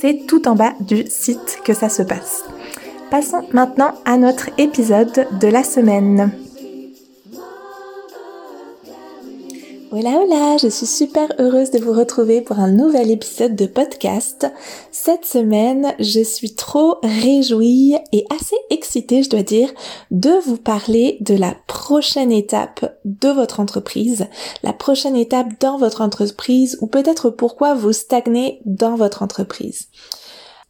c'est tout en bas du site que ça se passe. Passons maintenant à notre épisode de la semaine. Hola hola, je suis super heureuse de vous retrouver pour un nouvel épisode de podcast. Cette semaine, je suis trop réjouie et assez excitée, je dois dire, de vous parler de la prochaine étape de votre entreprise, la prochaine étape dans votre entreprise ou peut-être pourquoi vous stagnez dans votre entreprise.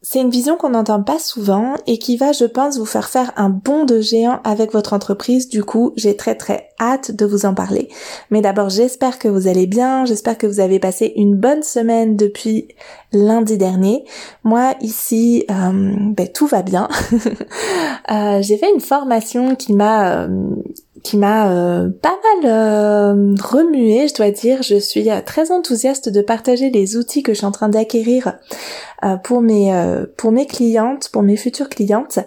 C'est une vision qu'on n'entend pas souvent et qui va, je pense, vous faire faire un bond de géant avec votre entreprise. Du coup, j'ai très très hâte de vous en parler. Mais d'abord, j'espère que vous allez bien, j'espère que vous avez passé une bonne semaine depuis lundi dernier. Moi, ici, euh, ben, tout va bien. euh, j'ai fait une formation qui m'a... Euh, qui m'a euh, pas mal euh, remué, je dois dire. Je suis euh, très enthousiaste de partager les outils que je suis en train d'acquérir pour mes pour mes clientes, pour mes futures clientes.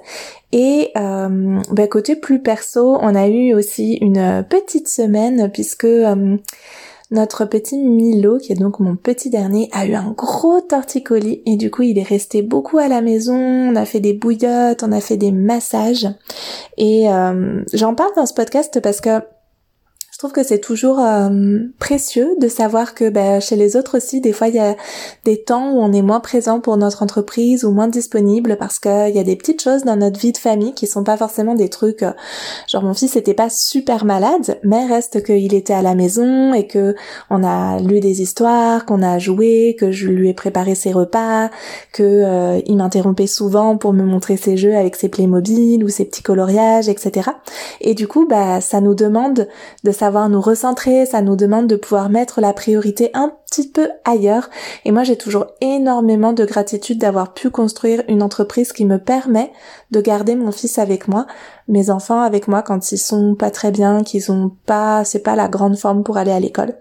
Et ben, côté plus perso, on a eu aussi une petite semaine puisque notre petit Milo, qui est donc mon petit dernier, a eu un gros torticolis et du coup il est resté beaucoup à la maison, on a fait des bouillottes, on a fait des massages. Et euh, j'en parle dans ce podcast parce que trouve que c'est toujours euh, précieux de savoir que ben, chez les autres aussi, des fois, il y a des temps où on est moins présent pour notre entreprise ou moins disponible parce qu'il y a des petites choses dans notre vie de famille qui sont pas forcément des trucs... Euh, genre mon fils était pas super malade, mais reste qu'il était à la maison et que on a lu des histoires, qu'on a joué, que je lui ai préparé ses repas, que euh, il m'interrompait souvent pour me montrer ses jeux avec ses Playmobil ou ses petits coloriages, etc. Et du coup, bah, ça nous demande de savoir nous recentrer, ça nous demande de pouvoir mettre la priorité un petit peu ailleurs. Et moi, j'ai toujours énormément de gratitude d'avoir pu construire une entreprise qui me permet de garder mon fils avec moi, mes enfants avec moi quand ils sont pas très bien, qu'ils ont pas, c'est pas la grande forme pour aller à l'école.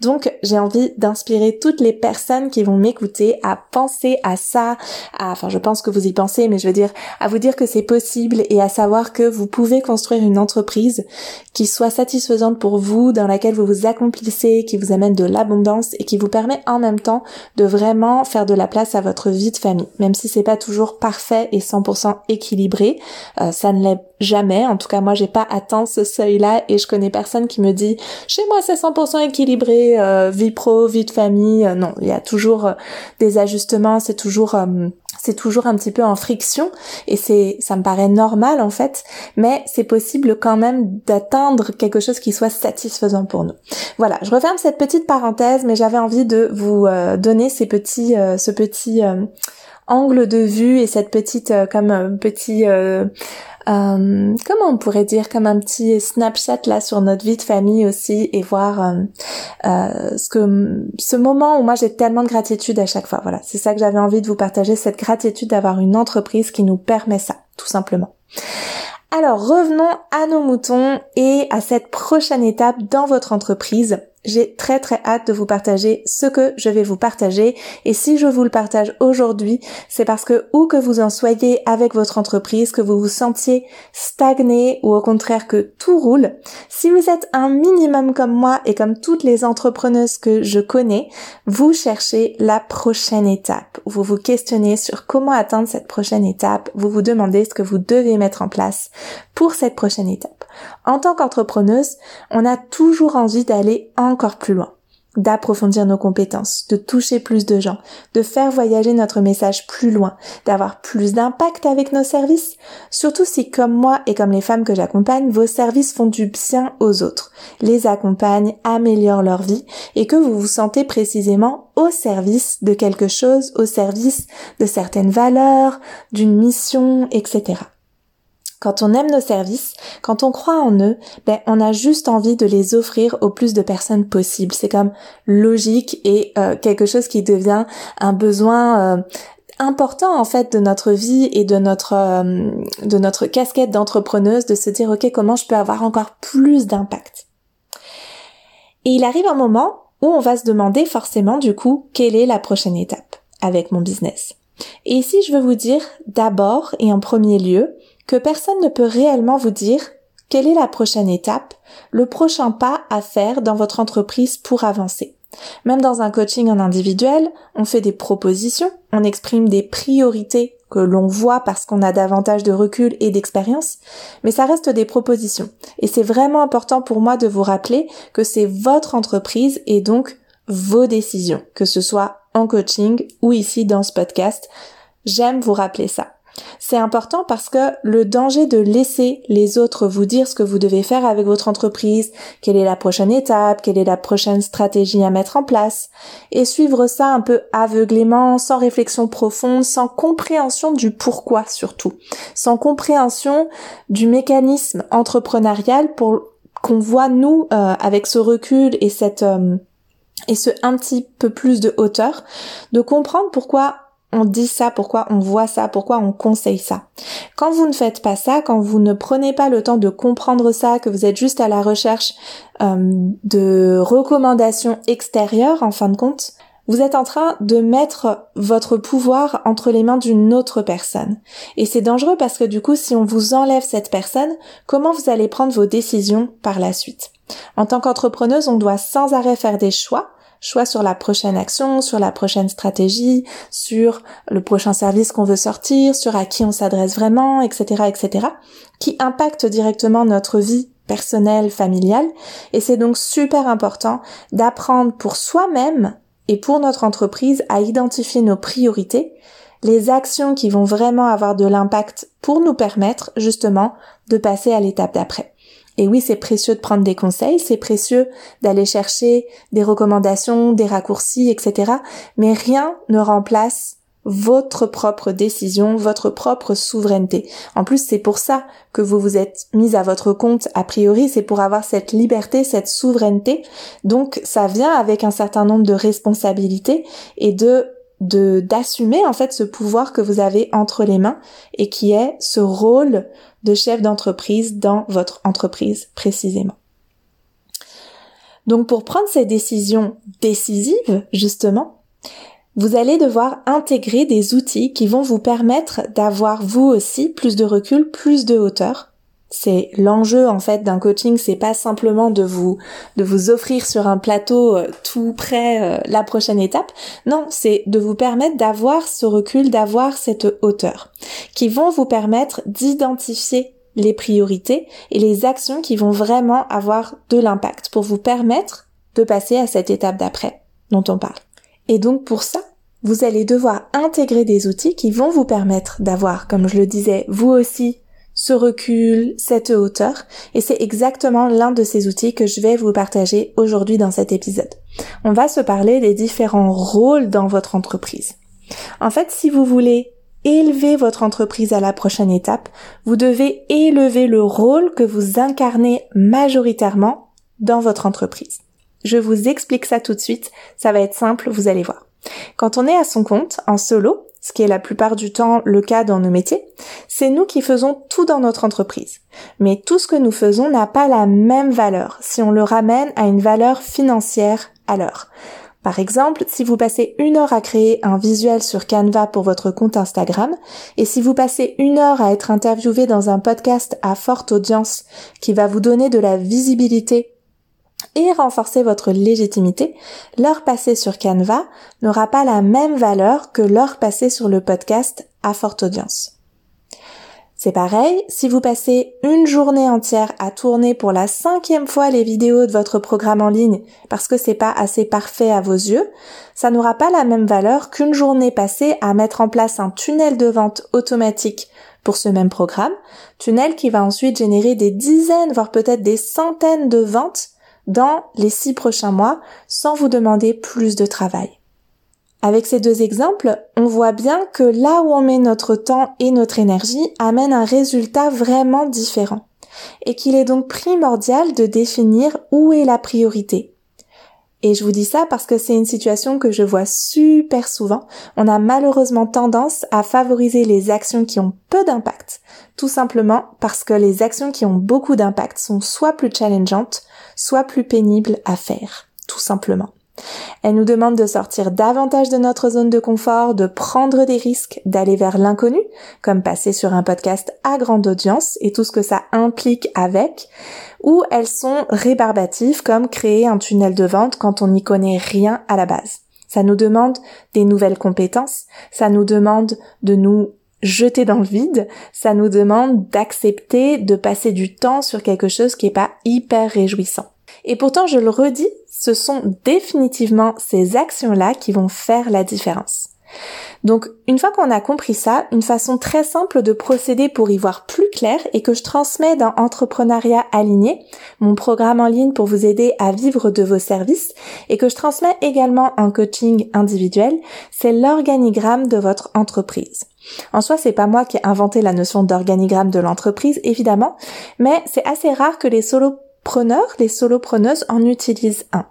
Donc, j'ai envie d'inspirer toutes les personnes qui vont m'écouter à penser à ça, à, enfin, je pense que vous y pensez, mais je veux dire, à vous dire que c'est possible et à savoir que vous pouvez construire une entreprise qui soit satisfaisante pour vous, dans laquelle vous vous accomplissez, qui vous amène de l'abondance et qui vous permet en même temps de vraiment faire de la place à votre vie de famille. Même si c'est pas toujours parfait et 100% équilibré, euh, ça ne l'est jamais. En tout cas, moi, j'ai pas atteint ce seuil-là et je connais personne qui me dit chez moi c'est 100% équilibré, euh, vie pro, vie de famille. Euh, non, il y a toujours des ajustements, c'est toujours c'est toujours un petit peu en friction et c'est ça me paraît normal en fait mais c'est possible quand même d'atteindre quelque chose qui soit satisfaisant pour nous. Voilà, je referme cette petite parenthèse mais j'avais envie de vous euh, donner ces petits euh, ce petit euh, angle de vue et cette petite comme petit euh, comment on pourrait dire comme un petit snapshot là sur notre vie de famille aussi et voir euh, euh, ce que ce moment où moi j'ai tellement de gratitude à chaque fois. Voilà, c'est ça que j'avais envie de vous partager cette gratitude d'avoir une entreprise qui nous permet ça, tout simplement. Alors revenons à nos moutons et à cette prochaine étape dans votre entreprise. J'ai très très hâte de vous partager ce que je vais vous partager et si je vous le partage aujourd'hui, c'est parce que où que vous en soyez avec votre entreprise, que vous vous sentiez stagné ou au contraire que tout roule, si vous êtes un minimum comme moi et comme toutes les entrepreneuses que je connais, vous cherchez la prochaine étape. Vous vous questionnez sur comment atteindre cette prochaine étape, vous vous demandez ce que vous devez mettre en place pour cette prochaine étape. En tant qu'entrepreneuse, on a toujours envie d'aller encore plus loin. d'approfondir nos compétences, de toucher plus de gens, de faire voyager notre message plus loin, d'avoir plus d'impact avec nos services, surtout si comme moi et comme les femmes que j'accompagne, vos services font du bien aux autres, les accompagnent, améliorent leur vie et que vous vous sentez précisément au service de quelque chose, au service de certaines valeurs, d'une mission, etc. Quand on aime nos services, quand on croit en eux, ben on a juste envie de les offrir au plus de personnes possible. C'est comme logique et euh, quelque chose qui devient un besoin euh, important en fait de notre vie et de notre euh, de notre casquette d'entrepreneuse de se dire ok comment je peux avoir encore plus d'impact? Et il arrive un moment où on va se demander forcément du coup quelle est la prochaine étape avec mon business? Et ici je veux vous dire d'abord et en premier lieu que personne ne peut réellement vous dire quelle est la prochaine étape, le prochain pas à faire dans votre entreprise pour avancer. Même dans un coaching en individuel, on fait des propositions, on exprime des priorités que l'on voit parce qu'on a davantage de recul et d'expérience, mais ça reste des propositions. Et c'est vraiment important pour moi de vous rappeler que c'est votre entreprise et donc vos décisions, que ce soit en coaching ou ici dans ce podcast. J'aime vous rappeler ça. C'est important parce que le danger de laisser les autres vous dire ce que vous devez faire avec votre entreprise, quelle est la prochaine étape, quelle est la prochaine stratégie à mettre en place, et suivre ça un peu aveuglément, sans réflexion profonde, sans compréhension du pourquoi surtout, sans compréhension du mécanisme entrepreneurial pour qu'on voit nous euh, avec ce recul et cette euh, et ce un petit peu plus de hauteur, de comprendre pourquoi on dit ça, pourquoi on voit ça, pourquoi on conseille ça. Quand vous ne faites pas ça, quand vous ne prenez pas le temps de comprendre ça, que vous êtes juste à la recherche euh, de recommandations extérieures, en fin de compte, vous êtes en train de mettre votre pouvoir entre les mains d'une autre personne. Et c'est dangereux parce que du coup, si on vous enlève cette personne, comment vous allez prendre vos décisions par la suite? En tant qu'entrepreneuse, on doit sans arrêt faire des choix choix sur la prochaine action, sur la prochaine stratégie, sur le prochain service qu'on veut sortir, sur à qui on s'adresse vraiment, etc., etc., qui impactent directement notre vie personnelle, familiale. Et c'est donc super important d'apprendre pour soi-même et pour notre entreprise à identifier nos priorités, les actions qui vont vraiment avoir de l'impact pour nous permettre justement de passer à l'étape d'après. Et oui, c'est précieux de prendre des conseils, c'est précieux d'aller chercher des recommandations, des raccourcis, etc. Mais rien ne remplace votre propre décision, votre propre souveraineté. En plus, c'est pour ça que vous vous êtes mis à votre compte a priori, c'est pour avoir cette liberté, cette souveraineté. Donc, ça vient avec un certain nombre de responsabilités et de de d'assumer en fait ce pouvoir que vous avez entre les mains et qui est ce rôle de chef d'entreprise dans votre entreprise précisément. Donc pour prendre ces décisions décisives, justement, vous allez devoir intégrer des outils qui vont vous permettre d'avoir vous aussi plus de recul, plus de hauteur c'est l'enjeu en fait d'un coaching, c'est pas simplement de vous de vous offrir sur un plateau euh, tout près euh, la prochaine étape. Non, c'est de vous permettre d'avoir ce recul, d'avoir cette hauteur qui vont vous permettre d'identifier les priorités et les actions qui vont vraiment avoir de l'impact pour vous permettre de passer à cette étape d'après dont on parle. Et donc pour ça, vous allez devoir intégrer des outils qui vont vous permettre d'avoir, comme je le disais, vous aussi ce recul, cette hauteur, et c'est exactement l'un de ces outils que je vais vous partager aujourd'hui dans cet épisode. On va se parler des différents rôles dans votre entreprise. En fait, si vous voulez élever votre entreprise à la prochaine étape, vous devez élever le rôle que vous incarnez majoritairement dans votre entreprise. Je vous explique ça tout de suite, ça va être simple, vous allez voir. Quand on est à son compte, en solo, ce qui est la plupart du temps le cas dans nos métiers, c'est nous qui faisons tout dans notre entreprise. Mais tout ce que nous faisons n'a pas la même valeur si on le ramène à une valeur financière à l'heure. Par exemple, si vous passez une heure à créer un visuel sur Canva pour votre compte Instagram, et si vous passez une heure à être interviewé dans un podcast à forte audience qui va vous donner de la visibilité et renforcer votre légitimité, l'heure passée sur Canva n'aura pas la même valeur que l'heure passée sur le podcast à forte audience. C'est pareil, si vous passez une journée entière à tourner pour la cinquième fois les vidéos de votre programme en ligne parce que c'est pas assez parfait à vos yeux, ça n'aura pas la même valeur qu'une journée passée à mettre en place un tunnel de vente automatique pour ce même programme, tunnel qui va ensuite générer des dizaines, voire peut-être des centaines de ventes dans les six prochains mois sans vous demander plus de travail. Avec ces deux exemples, on voit bien que là où on met notre temps et notre énergie amène un résultat vraiment différent et qu'il est donc primordial de définir où est la priorité et je vous dis ça parce que c'est une situation que je vois super souvent. On a malheureusement tendance à favoriser les actions qui ont peu d'impact, tout simplement parce que les actions qui ont beaucoup d'impact sont soit plus challengeantes, soit plus pénibles à faire, tout simplement. Elle nous demande de sortir davantage de notre zone de confort, de prendre des risques, d'aller vers l'inconnu, comme passer sur un podcast à grande audience et tout ce que ça implique avec, ou elles sont rébarbatives, comme créer un tunnel de vente quand on n'y connaît rien à la base. Ça nous demande des nouvelles compétences, ça nous demande de nous jeter dans le vide, ça nous demande d'accepter de passer du temps sur quelque chose qui est pas hyper réjouissant. Et pourtant, je le redis, ce sont définitivement ces actions-là qui vont faire la différence. Donc, une fois qu'on a compris ça, une façon très simple de procéder pour y voir plus clair et que je transmets dans Entrepreneuriat Aligné, mon programme en ligne pour vous aider à vivre de vos services et que je transmets également en coaching individuel, c'est l'organigramme de votre entreprise. En soi, c'est pas moi qui ai inventé la notion d'organigramme de l'entreprise, évidemment, mais c'est assez rare que les solopreneurs, les solopreneuses en utilisent un.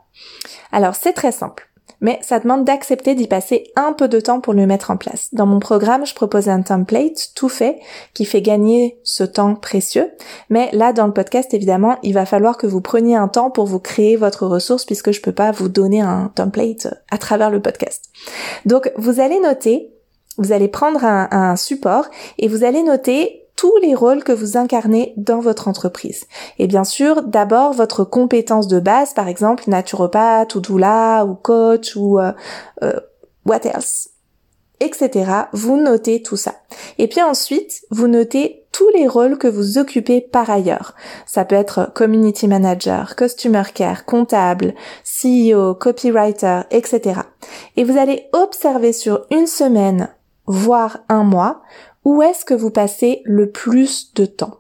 Alors, c'est très simple mais ça demande d'accepter d'y passer un peu de temps pour le mettre en place. Dans mon programme, je propose un template tout fait qui fait gagner ce temps précieux, mais là dans le podcast évidemment, il va falloir que vous preniez un temps pour vous créer votre ressource puisque je peux pas vous donner un template à travers le podcast. Donc vous allez noter vous allez prendre un, support et vous allez noter tous les rôles que vous incarnez dans votre entreprise. Et bien sûr, d'abord votre compétence de base, par exemple naturopathe ou doula ou coach ou euh, euh, what else, etc. Vous notez tout ça. Et puis ensuite, vous notez tous les rôles que vous occupez par ailleurs. Ça peut être community manager, customer care, comptable, CEO, copywriter, etc. Et vous allez observer sur une semaine, voire un mois, où est-ce que vous passez le plus de temps?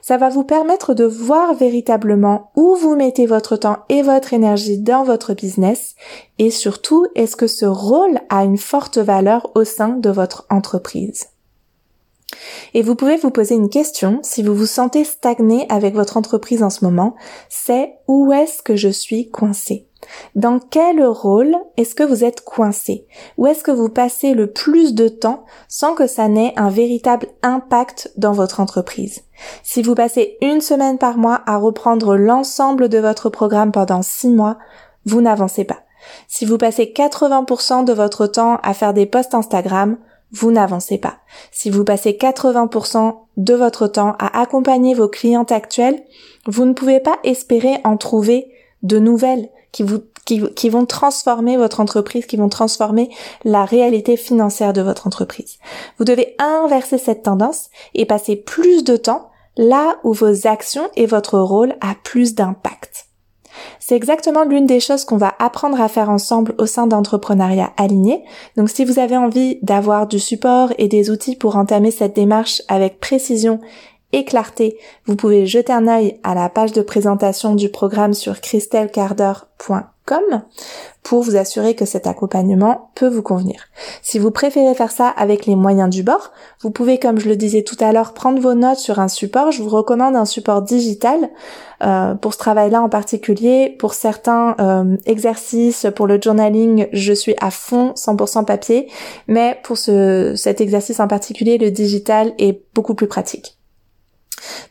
Ça va vous permettre de voir véritablement où vous mettez votre temps et votre énergie dans votre business. Et surtout est-ce que ce rôle a une forte valeur au sein de votre entreprise? Et vous pouvez vous poser une question. Si vous vous sentez stagné avec votre entreprise en ce moment, c'est où est-ce que je suis coincé dans quel rôle est-ce que vous êtes coincé? Où est-ce que vous passez le plus de temps sans que ça n'ait un véritable impact dans votre entreprise? Si vous passez une semaine par mois à reprendre l'ensemble de votre programme pendant six mois, vous n'avancez pas. Si vous passez 80% de votre temps à faire des posts Instagram, vous n'avancez pas. Si vous passez 80% de votre temps à accompagner vos clientes actuelles, vous ne pouvez pas espérer en trouver de nouvelles qui vous qui, vont transformer votre entreprise, qui vont transformer la réalité financière de votre entreprise. Vous devez inverser cette tendance et passer plus de temps là où vos actions et votre rôle a plus d'impact. C'est exactement l'une des choses qu'on va apprendre à faire ensemble au sein d'entrepreneuriat aligné. Donc si vous avez envie d'avoir du support et des outils pour entamer cette démarche avec précision et clarté, vous pouvez jeter un œil à la page de présentation du programme sur christelcarder.com pour vous assurer que cet accompagnement peut vous convenir. Si vous préférez faire ça avec les moyens du bord, vous pouvez, comme je le disais tout à l'heure, prendre vos notes sur un support. Je vous recommande un support digital euh, pour ce travail-là en particulier. Pour certains euh, exercices, pour le journaling, je suis à fond 100% papier, mais pour ce, cet exercice en particulier, le digital est beaucoup plus pratique.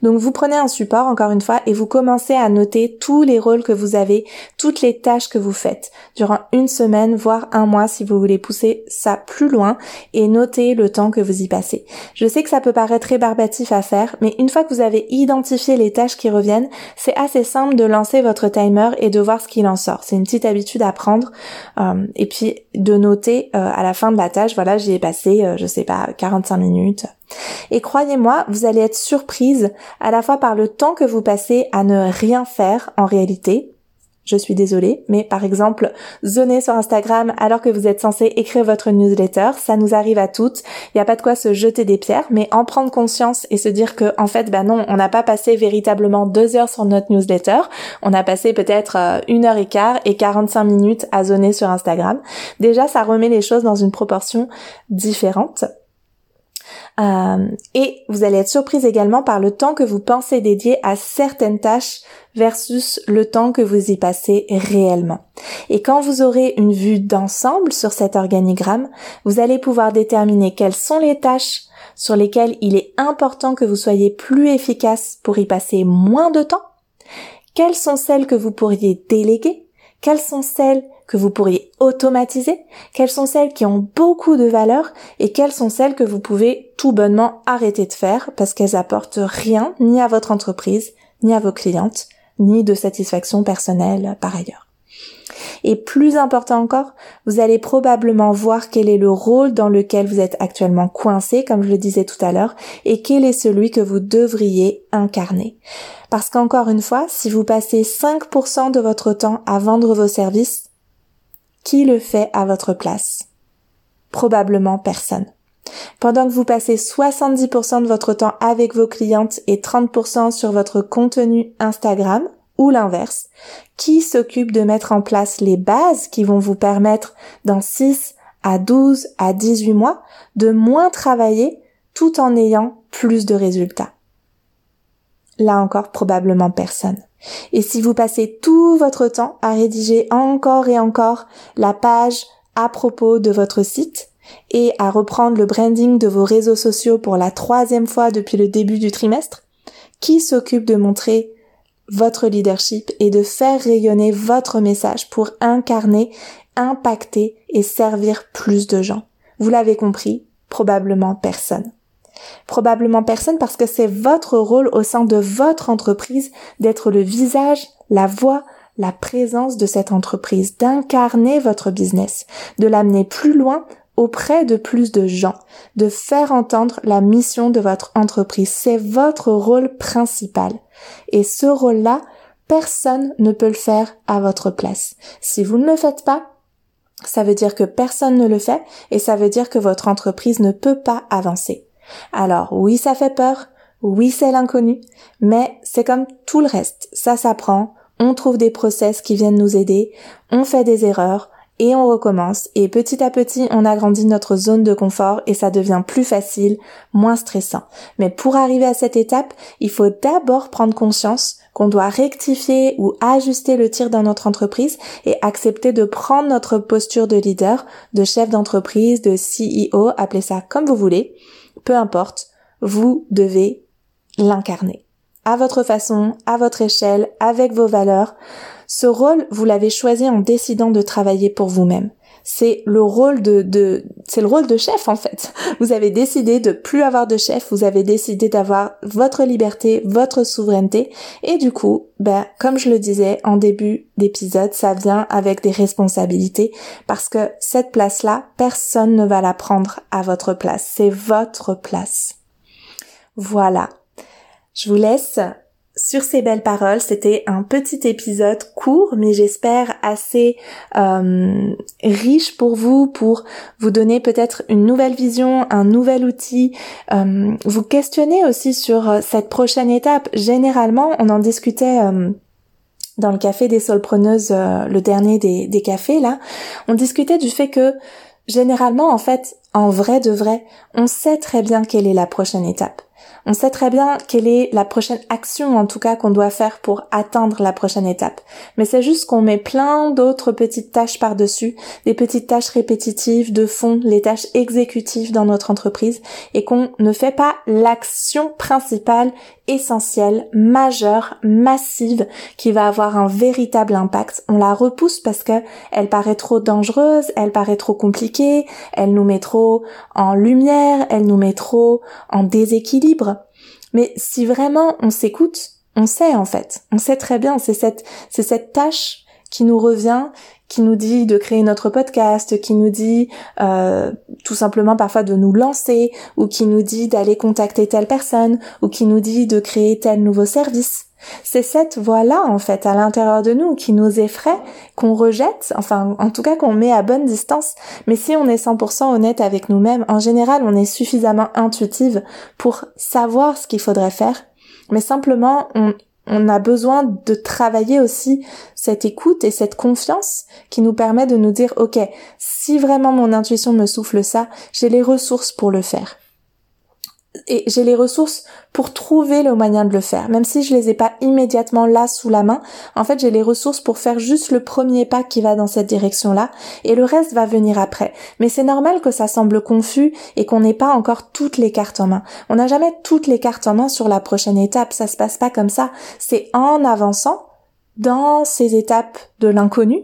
Donc vous prenez un support encore une fois et vous commencez à noter tous les rôles que vous avez, toutes les tâches que vous faites durant une semaine, voire un mois si vous voulez pousser ça plus loin et noter le temps que vous y passez. Je sais que ça peut paraître rébarbatif à faire, mais une fois que vous avez identifié les tâches qui reviennent, c'est assez simple de lancer votre timer et de voir ce qu'il en sort. C'est une petite habitude à prendre euh, et puis de noter euh, à la fin de la tâche, voilà, j'y ai passé, euh, je sais pas, 45 minutes Et croyez-moi, vous allez être surprise à la fois par le temps que vous passez à ne rien faire en réalité, je suis désolée, mais par exemple, zoner sur Instagram alors que vous êtes censé écrire votre newsletter, ça nous arrive à toutes. Il n'y a pas de quoi se jeter des pierres, mais en prendre conscience et se dire que, en fait, bah non, on n'a pas passé véritablement deux heures sur notre newsletter. On a passé peut-être euh, une heure et quart et 45 minutes à zoner sur Instagram. Déjà, ça remet les choses dans une proportion différente. Euh, et vous allez être surprise également par le temps que vous pensez dédier à certaines tâches versus le temps que vous y passez réellement. Et quand vous aurez une vue d'ensemble sur cet organigramme, vous allez pouvoir déterminer quelles sont les tâches sur lesquelles il est important que vous soyez plus efficace pour y passer moins de temps, quelles sont celles que vous pourriez déléguer, quelles sont celles que vous pourriez automatiser, quelles sont celles qui ont beaucoup de valeur et quelles sont celles que vous pouvez tout bonnement arrêter de faire parce qu'elles apportent rien ni à votre entreprise, ni à vos clientes, ni de satisfaction personnelle par ailleurs. Et plus important encore, vous allez probablement voir quel est le rôle dans lequel vous êtes actuellement coincé, comme je le disais tout à l'heure, et quel est celui que vous devriez incarner. Parce qu'encore une fois, si vous passez 5% de votre temps à vendre vos services, qui le fait à votre place? Probablement personne. Pendant que vous passez 70% de votre temps avec vos clientes et 30% sur votre contenu Instagram, ou l'inverse, qui s'occupe de mettre en place les bases qui vont vous permettre dans 6 à 12 à 18 mois de moins travailler tout en ayant plus de résultats? Là encore, probablement personne. Et si vous passez tout votre temps à rédiger encore et encore la page à propos de votre site, et à reprendre le branding de vos réseaux sociaux pour la troisième fois depuis le début du trimestre Qui s'occupe de montrer votre leadership et de faire rayonner votre message pour incarner, impacter et servir plus de gens? Vous l'avez compris, probablement personne. Probablement personne parce que c'est votre rôle au sein de votre entreprise d'être le visage, la voix, la présence de cette entreprise, d'incarner votre business, de l'amener plus loin auprès de plus de gens, de faire entendre la mission de votre entreprise. C'est votre rôle principal. Et ce rôle-là, personne ne peut le faire à votre place. Si vous ne le faites pas, ça veut dire que personne ne le fait et ça veut dire que votre entreprise ne peut pas avancer. Alors oui, ça fait peur, oui, c'est l'inconnu, mais c'est comme tout le reste. Ça s'apprend, on trouve des process qui viennent nous aider, on fait des erreurs, et on recommence. Et petit à petit on agrandit notre zone de confort et ça devient plus facile, moins stressant. Mais pour arriver à cette étape, il faut d'abord prendre conscience qu'on doit rectifier ou ajuster le tir dans notre entreprise et accepter de prendre notre posture de leader, de chef d'entreprise, de CEO, appelez ça comme vous voulez, peu importe, vous devez l'incarner. À votre façon, à votre échelle, avec vos valeurs, ce rôle, vous l'avez choisi en décidant de travailler pour vous-même. C'est le rôle de, de c'est le rôle de chef en fait. Vous avez décidé de plus avoir de chef, vous avez décidé d'avoir votre liberté, votre souveraineté et du coup, ben comme je le disais en début d'épisode, ça vient avec des responsabilités parce que cette place-là, personne ne va la prendre à votre place. C'est votre place. Voilà. Je vous laisse sur ces belles paroles, c'était un petit épisode court, mais j'espère assez euh, riche pour vous, pour vous donner peut-être une nouvelle vision, un nouvel outil, euh, vous questionner aussi sur euh, cette prochaine étape. Généralement, on en discutait dans le café des solpreneuses, le dernier des, des cafés là, on discutait du fait que généralement, en fait, en vrai de vrai, on sait très bien quelle est la prochaine étape. On sait très bien quelle est la prochaine action, en tout cas, qu'on doit faire pour atteindre la prochaine étape. Mais c'est juste qu'on met plein d'autres petites tâches par-dessus, des petites tâches répétitives de fond, les tâches exécutives dans notre entreprise, et qu'on ne fait pas l'action principale, essentielle, majeure, massive, qui va avoir un véritable impact. On la repousse parce que elle paraît trop dangereuse, elle paraît trop compliquée, elle nous met trop en lumière, elle nous met trop en déséquilibre. Mais si vraiment on s'écoute, on sait en fait, on sait très bien, c'est cette, c'est cette tâche qui nous revient, qui nous dit de créer notre podcast, qui nous dit euh, tout simplement parfois de nous lancer, ou qui nous dit d'aller contacter telle personne, ou qui nous dit de créer tel nouveau service. C'est cette voix-là, en fait, à l'intérieur de nous, qui nous effraie, qu'on rejette, enfin, en tout cas, qu'on met à bonne distance. Mais si on est 100% honnête avec nous-mêmes, en général, on est suffisamment intuitive pour savoir ce qu'il faudrait faire. Mais simplement, on, on a besoin de travailler aussi cette écoute et cette confiance qui nous permet de nous dire, OK, si vraiment mon intuition me souffle ça, j'ai les ressources pour le faire et j'ai les ressources pour trouver le moyen de le faire. Même si je les ai pas immédiatement là sous la main, en fait, j'ai les ressources pour faire juste le premier pas qui va dans cette direction-là et le reste va venir après. Mais c'est normal que ça semble confus et qu'on n'ait pas encore toutes les cartes en main. On n'a jamais toutes les cartes en main sur la prochaine étape. Ça se passe pas comme ça. C'est en avançant dans ces étapes de l'inconnu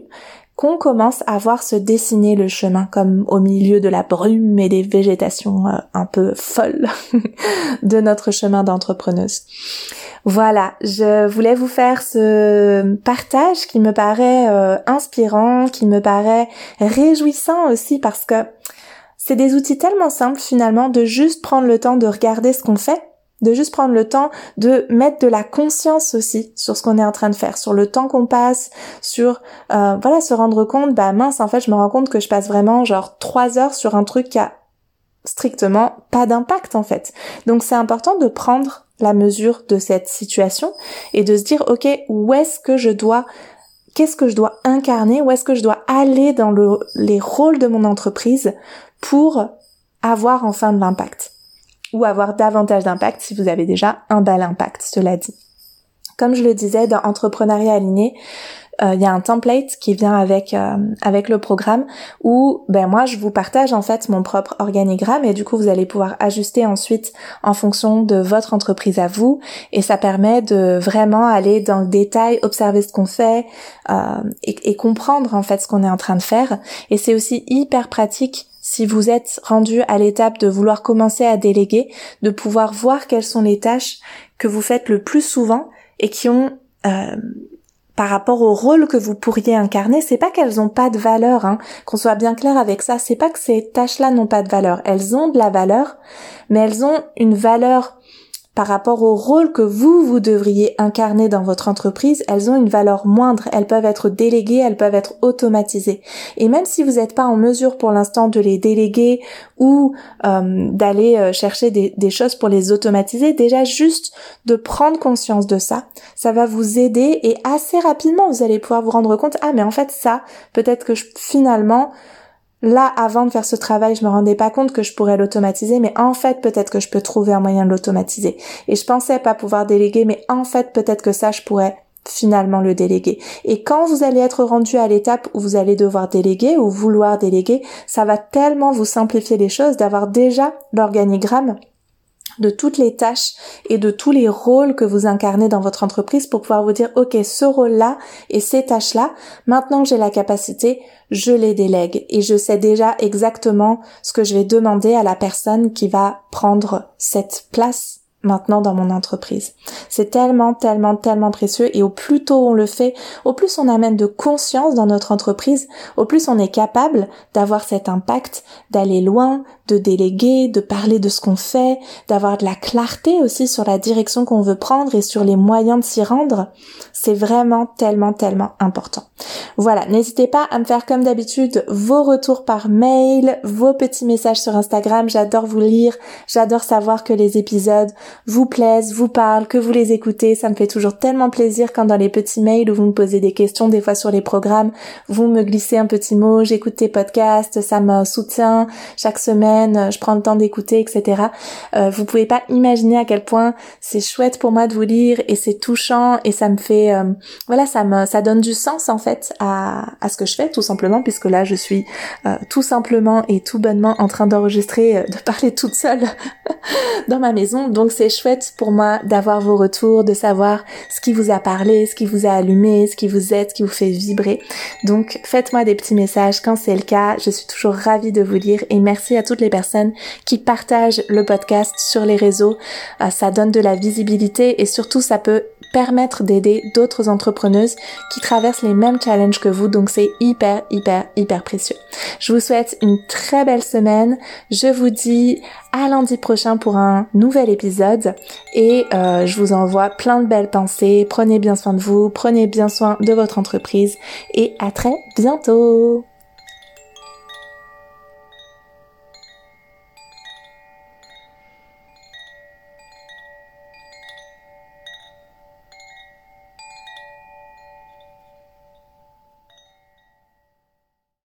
qu'on commence à voir se dessiner le chemin comme au milieu de la brume et des végétations euh, un peu folles de notre chemin d'entrepreneuse. Voilà, je voulais vous faire ce partage qui me paraît euh, inspirant, qui me paraît réjouissant aussi parce que c'est des outils tellement simples finalement de juste prendre le temps de regarder ce qu'on fait de juste prendre le temps de mettre de la conscience aussi sur ce qu'on est en train de faire, sur le temps qu'on passe, sur euh, voilà se rendre compte, bah mince en fait je me rends compte que je passe vraiment genre trois heures sur un truc qui a strictement pas d'impact en fait. Donc c'est important de prendre la mesure de cette situation et de se dire ok où est-ce que je dois qu'est-ce que je dois incarner, où est-ce que je dois aller dans le, les rôles de mon entreprise pour avoir enfin de l'impact ou avoir davantage d'impact si vous avez déjà un bel impact, cela dit. Comme je le disais dans Entrepreneuriat aligné, euh, il y a un template qui vient avec euh, avec le programme où ben moi je vous partage en fait mon propre organigramme et du coup vous allez pouvoir ajuster ensuite en fonction de votre entreprise à vous et ça permet de vraiment aller dans le détail, observer ce qu'on fait euh, et, et comprendre en fait ce qu'on est en train de faire et c'est aussi hyper pratique si vous êtes rendu à l'étape de vouloir commencer à déléguer, de pouvoir voir quelles sont les tâches que vous faites le plus souvent et qui ont euh, par rapport au rôle que vous pourriez incarner, c'est pas qu'elles ont pas de valeur, hein. qu'on soit bien clair avec ça, c'est pas que ces tâches-là n'ont pas de valeur, elles ont de la valeur, mais elles ont une valeur par rapport au rôle que vous, vous devriez incarner dans votre entreprise, elles ont une valeur moindre, elles peuvent être déléguées, elles peuvent être automatisées. Et même si vous n'êtes pas en mesure pour l'instant de les déléguer ou euh, d'aller euh, chercher des, des, choses pour les automatiser, déjà juste de prendre conscience de ça, ça va vous aider et assez rapidement vous allez pouvoir vous rendre compte, ah mais en fait ça, peut-être que je, finalement, Là, avant de faire ce travail, je me rendais pas compte que je pourrais l'automatiser, mais en fait, peut-être que je peux trouver un moyen de l'automatiser. Et je pensais pas pouvoir déléguer, mais en fait, peut-être que ça, je pourrais finalement le déléguer. Et quand vous allez être rendu à l'étape où vous allez devoir déléguer ou vouloir déléguer, ça va tellement vous simplifier les choses d'avoir déjà l'organigramme de toutes les tâches et de tous les rôles que vous incarnez dans votre entreprise pour pouvoir vous dire, OK, ce rôle-là et ces tâches-là, maintenant j'ai la capacité, je les délègue et je sais déjà exactement ce que je vais demander à la personne qui va prendre cette place maintenant dans mon entreprise. C'est tellement, tellement, tellement précieux et au plus tôt on le fait, au plus on amène de conscience dans notre entreprise, au plus on est capable d'avoir cet impact, d'aller loin, de déléguer, de parler de ce qu'on fait, d'avoir de la clarté aussi sur la direction qu'on veut prendre et sur les moyens de s'y rendre. C'est vraiment tellement, tellement important. Voilà, n'hésitez pas à me faire comme d'habitude vos retours par mail, vos petits messages sur Instagram. J'adore vous lire, j'adore savoir que les épisodes vous plaisent, vous parlent, que vous les écoutez. Ça me fait toujours tellement plaisir quand dans les petits mails où vous me posez des questions, des fois sur les programmes, vous me glissez un petit mot, j'écoute tes podcasts, ça me soutient chaque semaine, je prends le temps d'écouter, etc. Euh, vous pouvez pas imaginer à quel point c'est chouette pour moi de vous lire et c'est touchant et ça me fait, euh, voilà, ça me, ça donne du sens en fait à, ce que je fais tout simplement puisque là je suis euh, tout simplement et tout bonnement en train d'enregistrer, euh, de parler toute seule dans ma maison. Donc c'est chouette pour moi d'avoir vos retours, de savoir ce qui vous a parlé, ce qui vous a allumé, ce qui vous aide, ce qui vous fait vibrer. Donc faites-moi des petits messages quand c'est le cas. Je suis toujours ravie de vous lire et merci à toutes les personnes qui partagent le podcast sur les réseaux. Euh, ça donne de la visibilité et surtout ça peut permettre d'aider d'autres entrepreneuses qui traversent les mêmes challenges que vous. Donc c'est hyper, hyper, hyper précieux. Je vous souhaite une très belle semaine. Je vous dis à lundi prochain pour un nouvel épisode et euh, je vous envoie plein de belles pensées. Prenez bien soin de vous, prenez bien soin de votre entreprise et à très bientôt